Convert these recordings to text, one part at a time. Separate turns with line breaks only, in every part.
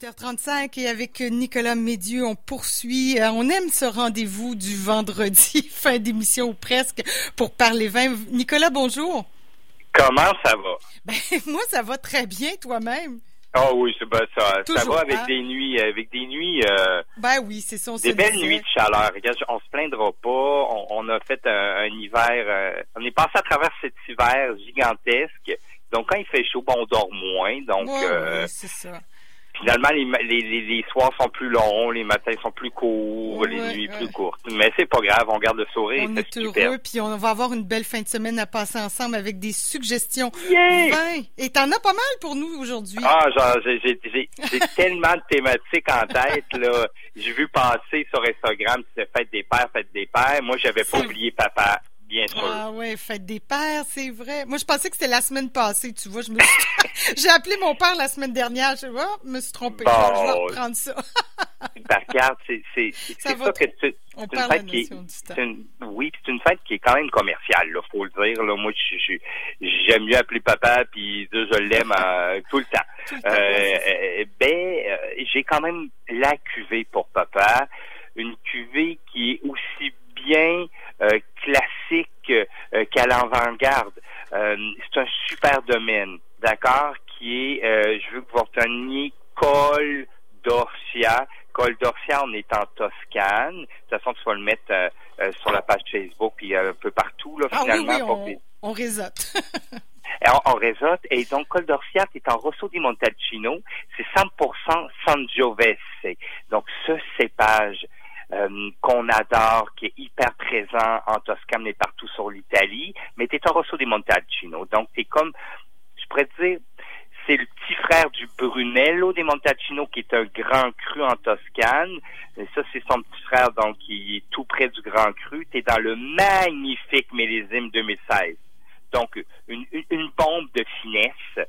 8h35 et avec Nicolas Médieu, on poursuit. Euh, on aime ce rendez-vous du vendredi, fin d'émission ou presque, pour parler vin. Nicolas, bonjour.
Comment ça va?
Ben, moi, ça va très bien, toi-même.
Ah oui, c'est ben, ça, ça va avec hein? des nuits, avec des nuits. Euh,
ben oui, c'est ça.
Des belles nuits de chaleur. Regarde, on se plaindra pas. On, a fait un, hiver. Euh, on est passé à travers cet hiver gigantesque. Donc quand il fait chaud, on dort moins. Donc
euh, c'est ça
finalement, les, les, les, soirs sont plus longs, les matins sont plus courts, les nuits plus courtes. Mais c'est pas grave, on garde le sourire.
On est, heureux, puis on va avoir une belle fin de semaine à passer ensemble avec des suggestions.
Yeah!
Et t'en as pas mal pour nous aujourd'hui.
Ah, genre, j'ai tellement de thématiques en tête, là. J'ai vu passer sur Instagram, c'est fête des pères, fête des pères. Moi, j'avais pas oublié papa bien sûr.
Ah ouais, fête des pères, c'est vrai. Moi, je pensais que c'était la semaine passée, tu vois. Je me suis... J'ai appelé mon père la semaine dernière. Je oh, me suis trompée. je vais reprendre ça.
ben, regarde, c'est c'est ça, ça que c'est une fête qui est, une, oui, c'est une fête qui est quand même commerciale, là, faut le dire. Là, moi, j'aime mieux appeler papa puis je l'aime euh, tout le temps. Tout le temps euh, ben, euh, j'ai quand même la cuvée pour papa, une cuvée qui est aussi bien euh, euh, qu'à l'avant-garde. Euh, c'est un super domaine, d'accord, qui est, je veux que vous reteniez Col d'Orsia. Col d'Orsia, on est en Toscane. De toute façon, tu vas le mettre sur la page Facebook puis un peu partout, là, finalement.
Ah oui, oui, on, on réseaute.
on, réseaute. Et donc, Col d'Orsia, est en Rosso di Montalcino. C'est 100% Sangiovese. Donc, ce cépage euh, qu'on adore, qui est hyper présent en Toscane et partout sur l'Italie, mais t'es Rosso di Montalcino. Donc, t'es comme, je pourrais dire, c'est le petit frère du Brunello di Montalcino, qui est un grand cru en Toscane. Ça, c'est son petit frère, donc, qui est tout près du grand cru. T'es dans le magnifique millésime 2016. Donc, une, une bombe de finesse.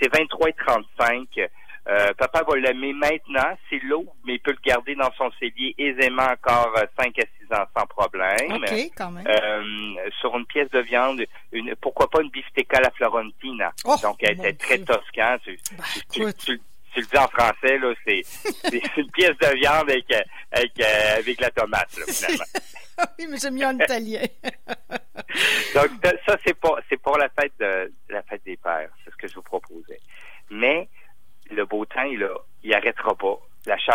C'est 23 et 35. Euh, papa va l'aimer maintenant, c'est l'eau, mais il peut le garder dans son cellier aisément encore 5 euh, à 6 ans sans problème.
OK, quand même.
Euh, sur une pièce de viande, une, pourquoi pas une bistecca à la Florentina.
Oh,
Donc, elle était très toscane.
Bah,
tu, le dis en français, là, c'est, une pièce de viande avec, avec, avec la tomate, là, finalement.
oui, mais j'aime mieux en italien.
Donc, ça, c'est pour, c'est pour la fête de, la fête des pères. C'est ce que je vous proposais. Mais, le beau temps est là, il arrêtera pas.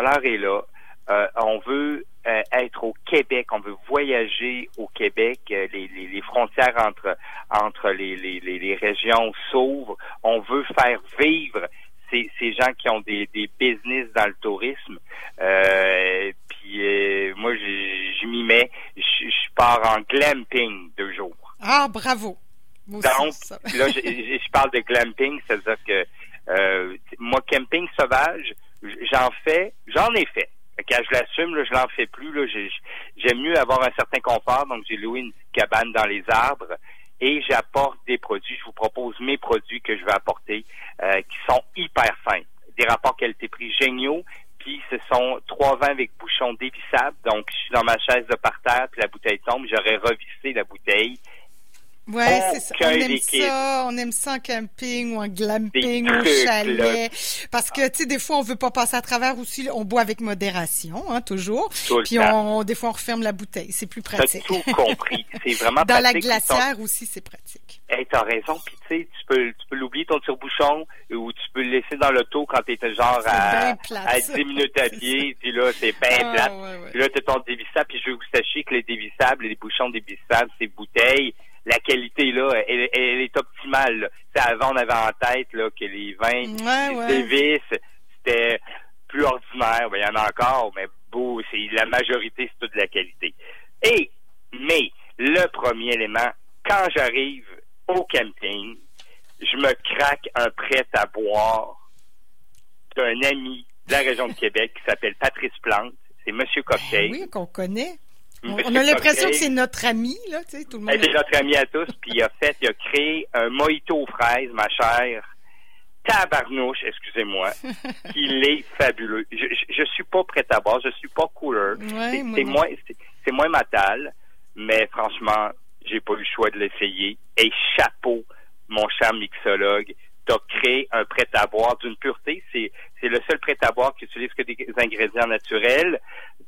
La chaleur est là. Euh, on veut euh, être au Québec, on veut voyager au Québec. Euh, les, les, frontières entre entre les, les, les régions s'ouvrent. On veut faire vivre ces, ces gens qui ont des, des business dans le tourisme. puis moi, je, m'y mets. Je, je pars en glamping deux jours.
Ah, bravo.
Donc, là, je, je, parle de glamping, c'est-à-dire que moi, camping sauvage, j'en fais, j'en ai fait. Quand je l'assume, là, je l'en fais plus. Là, j'aime mieux avoir un certain confort, donc j'ai loué une cabane dans les arbres et j'apporte des produits. Je vous propose mes produits que je vais apporter, euh, qui sont hyper simples. Des rapports qualité-prix géniaux. Puis ce sont trois vins avec bouchon dévissable. Donc, je suis dans ma chaise de parterre, puis la bouteille tombe. J'aurais revissé la bouteille
Ouais, c'est ça. On aime ça. On aime ça en camping ou en glamping ou chalet. Parce que, tu sais, des fois, on veut pas passer à travers aussi. On boit avec modération, hein, toujours. Puis on, des fois, on referme la bouteille. C'est plus pratique.
T'as tout compris. C'est vraiment
Dans la glacière aussi, c'est pratique.
Eh, t'as raison. Puis tu sais, tu peux, tu peux l'oublier ton tire-bouchon ou tu peux le laisser dans l'auto quand t'es genre à, à 10 minutes à pied. Puis là, c'est bien ah, plat. Puis là, t'as ton dévissable. Puis je veux vous sachiez que les dévissables, les bouchons dévissables, ces bouteilles, la qualité là, elle, est optimale. Avant, on avait en tête là, que les vins
Davis,
c'était plus ordinaire. Ben, il y en a encore, mais beau, c'est la majorité, c'est toute la qualité. Et, mais, le premier élément, quand j'arrive au camping, je me craque un prêt à boire d'un ami de la région de Québec qui s'appelle Patrice Plante. C'est Monsieur ben Cocktail.
oui, qu'on connaît. On a l'impression que c'est notre ami, là, tu sais, tout le monde.
C'est notre ami à tous, puis il a fait, il a créé un mojito aux fraises, ma chère. Tabarnouche, excusez-moi, qu'il est fabuleux. Je, je, suis pas prêt à boire, je suis pas couleur. c'est moins, c'est moins matal, mais franchement, j'ai pas eu le choix de l'essayer. Et chapeau, mon cher mixologue, tu as créé un prêt-à-boire d'une pureté. C'est, c'est le seul prêt-à-boire qui utilise que des ingrédients naturels.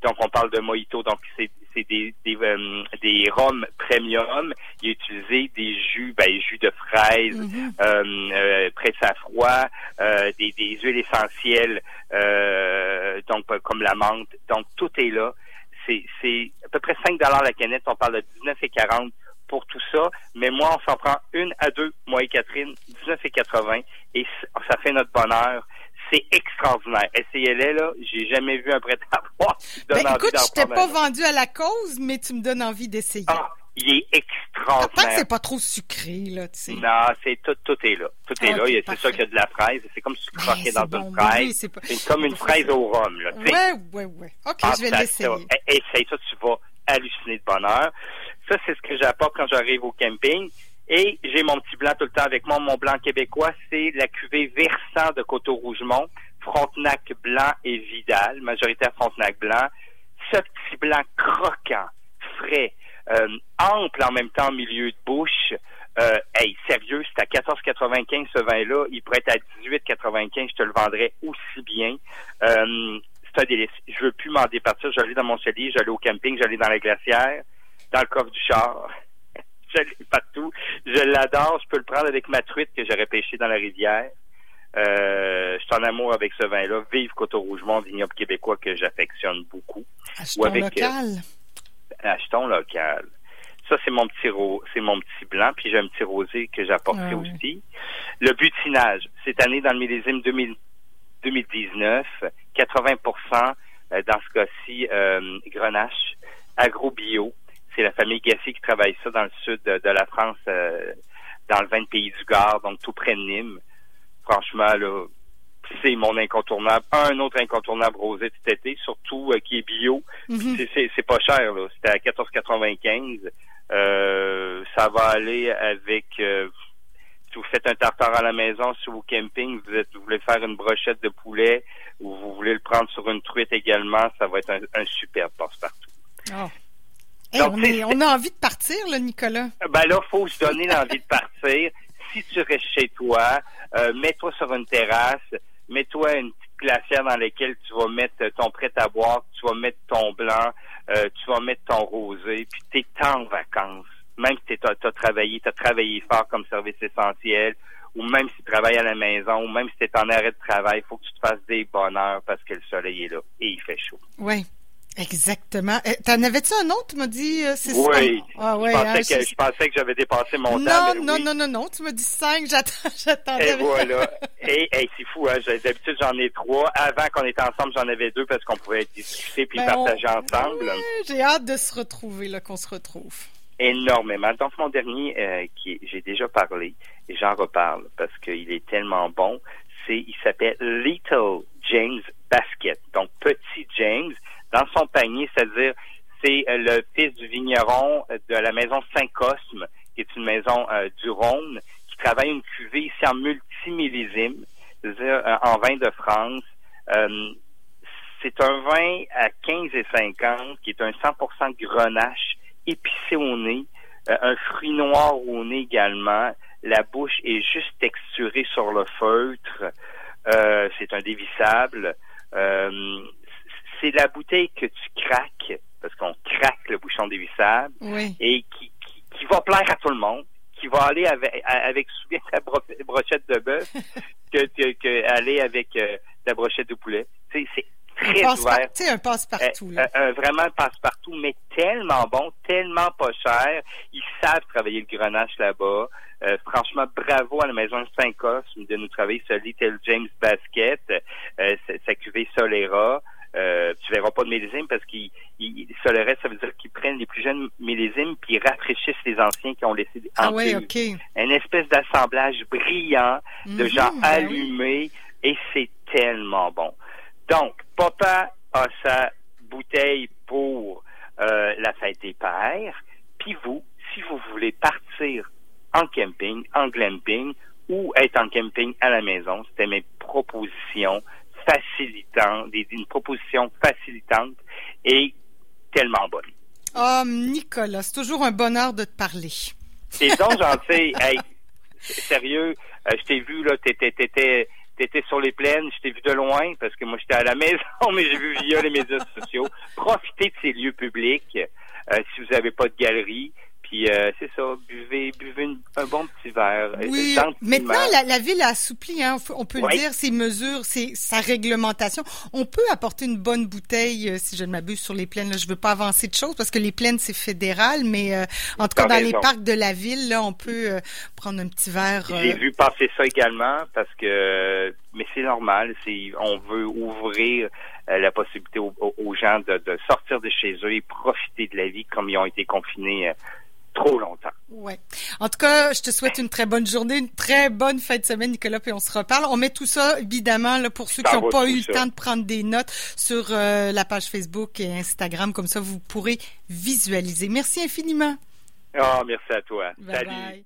Donc, on parle de mojito. Donc, c'est, c'est des, des, euh, des rhums premium. Il a utilisé des jus, ben, jus de fraises, mm-hmm. euh, euh, presse à froid, euh, des, des huiles essentielles, euh, donc comme la menthe. Donc, tout est là. C'est, c'est à peu près 5 la canette. On parle de 19 et 40 pour tout ça, mais moi, on s'en prend une à deux, moi et Catherine, 19,80, et ça fait notre bonheur. C'est extraordinaire. Essayez-les, là. J'ai jamais vu un prêt-à-porter
ben, écoute, je t'ai pas vendu à la cause, mais tu me donnes envie d'essayer.
Ah, il est extraordinaire.
Tant que c'est pas trop sucré, là, tu sais.
Non, c'est tout, tout est là. Tout est là. C'est sûr qu'il y a de la fraise. C'est comme si tu ben, croquais dans une fraise. c'est comme une fraise au rhum, là.
Ouais, ouais, ouais. OK, ah, je vais l'essayer.
Essaye ça, tu vas halluciner de bonheur. Ça, c'est ce que j'apporte quand j'arrive au camping. Et j'ai mon petit blanc tout le temps avec moi. Mon blanc québécois, c'est la cuvée versant de Coteau-Rougemont, Frontenac blanc et Vidal, majoritaire Frontenac blanc. Ce petit blanc croquant, frais, euh, ample en même temps milieu de bouche. Euh, hey, sérieux, c'est à 14,95 ce vin-là. Il pourrait être à 18,95. Je te le vendrais aussi bien. Euh, c'est un délice. Je veux plus m'en départir. J'allais dans mon cellier, j'allais au camping, j'allais dans la glacière dans le coffre du char. Je l'ai partout. Je l'adore. Je peux le prendre avec ma truite que j'aurais pêchée dans la rivière. Euh, je suis en amour avec ce vin-là. Vive Coteau-Rougemont, vignoble québécois que j'affectionne beaucoup.
Achetons local.
Euh, achetons local. Ça, c'est mon petit c'est mon petit blanc, puis j'ai un petit rosé que ah aussi. Le butinage, cette année, dans le millésime 2019, 80% euh, dans ce cas-ci, euh, grenache, agro-bio, c'est la famille Gassier qui travaille ça dans le sud de, la France, euh, dans le vin de Pays du Gard, donc tout près de Nîmes. Franchement, là, c'est mon incontournable. Un autre incontournable rosé cet été, surtout euh, qui est bio. Mhm. C'est pas cher, là. C'était à 14,95. Euh, ça va aller avec si vous faites un tartare à la maison, si vous camping, vous, êtes, vous voulez faire une brochette de poulet ou vous voulez le prendre sur une truite également, ça va être un, super passe-partout.
Oh on, a envie de partir, là, Nicolas.
Ben là, faut se donner l'envie de partir. Si tu restes chez toi, euh, mets-toi sur une terrasse, mets-toi une petite glacière dans laquelle tu vas mettre ton prêt à boire, tu vas mettre ton blanc, euh, tu vas mettre ton rosé, puis t'es en vacances. Même si tu as, travaillé, tu as travaillé fort comme service essentiel, ou même si tu travailles à la maison, ou même si tu es en arrêt de travail, il faut que tu te fasses des bonheurs parce que le soleil est là et il fait chaud.
Oui, Exactement. Euh, t'en avais-tu un autre, tu m'as dit,
euh, c'est Oui. Ah, ouais, je, pensais hein, que, je... pensais que j'avais dépassé mon
non,
temps.
Non, non, non, non, non, tu m'as dit cinq, j'attendais.
Et voilà. Et c'est fou, hein, d'habitude j'en ai trois. Avant qu'on était ensemble, j'en avais deux parce qu'on pouvait discuter puis ben, partager ensemble.
J'ai hâte de se retrouver, là, qu'on se retrouve.
Énormément. Donc mon dernier, euh, qui j'ai déjà parlé, et j'en reparle parce qu'il est tellement bon, c'est, il s'appelle Little James Basket. Donc Petit James dans son panier, c'est-à-dire c'est euh, le fils du vigneron euh, de la maison Saint-Cosme, qui est une maison euh, du Rhône, qui travaille une cuvée ici en multimillésime, c'est-à-dire en vin de France. c'est un vin à 15 et 50 qui est un 100% grenache épicé au nez, un fruit noir au nez également. La bouche est juste texturée sur le feutre. c'est un dévissable c'est la bouteille que tu craques, parce qu'on craque le bouchon dévissable, et qui, qui, va plaire à tout le monde, qui va aller avec, avec souviens ta brochette de bœuf, que, que, aller avec euh, ta brochette de poulet. C'est très un ouvert.
un passe-partout.
Euh, euh, vraiment un passe-partout, mais tellement bon, tellement pas cher. Ils savent travailler le grenache là-bas. franchement, bravo à la maison Saint-Cosme de nous travailler ce Little James Basket, sa cuvée Solera. Euh, tu verras pas de millésime parce qu'il ça veut dire qu'ils prennent les plus jeunes millésimes puis ils rafraîchissent les anciens qui ont laissé
ah ouais.
Une espèce d'assemblage brillant de mhm, gens ben allumés et c'est tellement bon. Donc, papa a sa bouteille pour euh, la fête des pères, puis vous, si vous voulez partir en camping, en glamping ou être en camping à la maison, c'était mes propositions facilitant, des, une proposition facilitante et tellement bonne.
Oh, Nicolas, c'est toujours un bonheur de te parler.
C'est donc gentil. hey, sérieux, je t'ai vu, là, t'étais, t'étais, t'étais sur les plaines, je t'ai vu de loin parce que moi j'étais à la maison, mais j'ai vu via les médias sociaux. Profitez de ces lieux publics si vous n'avez pas de galerie. Puis euh, c'est ça, buvez, buvez un bon petit verre.
Oui, maintenant la, la, ville a assoupli, hein, on peut le dire, ses mesures, ses, sa réglementation. On peut apporter une bonne bouteille, euh, si je ne m'abuse, sur les plaines. Là, je veux pas avancer de choses parce que les plaines c'est fédéral, mais euh, en tout cas dans les parcs de la ville, là, on peut prendre un petit verre.
J'ai vu passer ça également parce que, mais c'est normal, c'est on veut ouvrir la possibilité aux, aux gens de, de, sortir de chez eux et profiter de la vie comme ils ont été confinés trop longtemps.
Ouais. En tout cas, je te souhaite une très bonne journée, une très bonne fin de semaine, Nicolas, puis on se reparle. On met tout ça, évidemment, là, pour ceux qui n'ont pas eu le temps de prendre des notes sur euh, la page Facebook et Instagram. Comme ça, vous pourrez visualiser. Merci infiniment.
Ah, merci à toi. Salut. bye.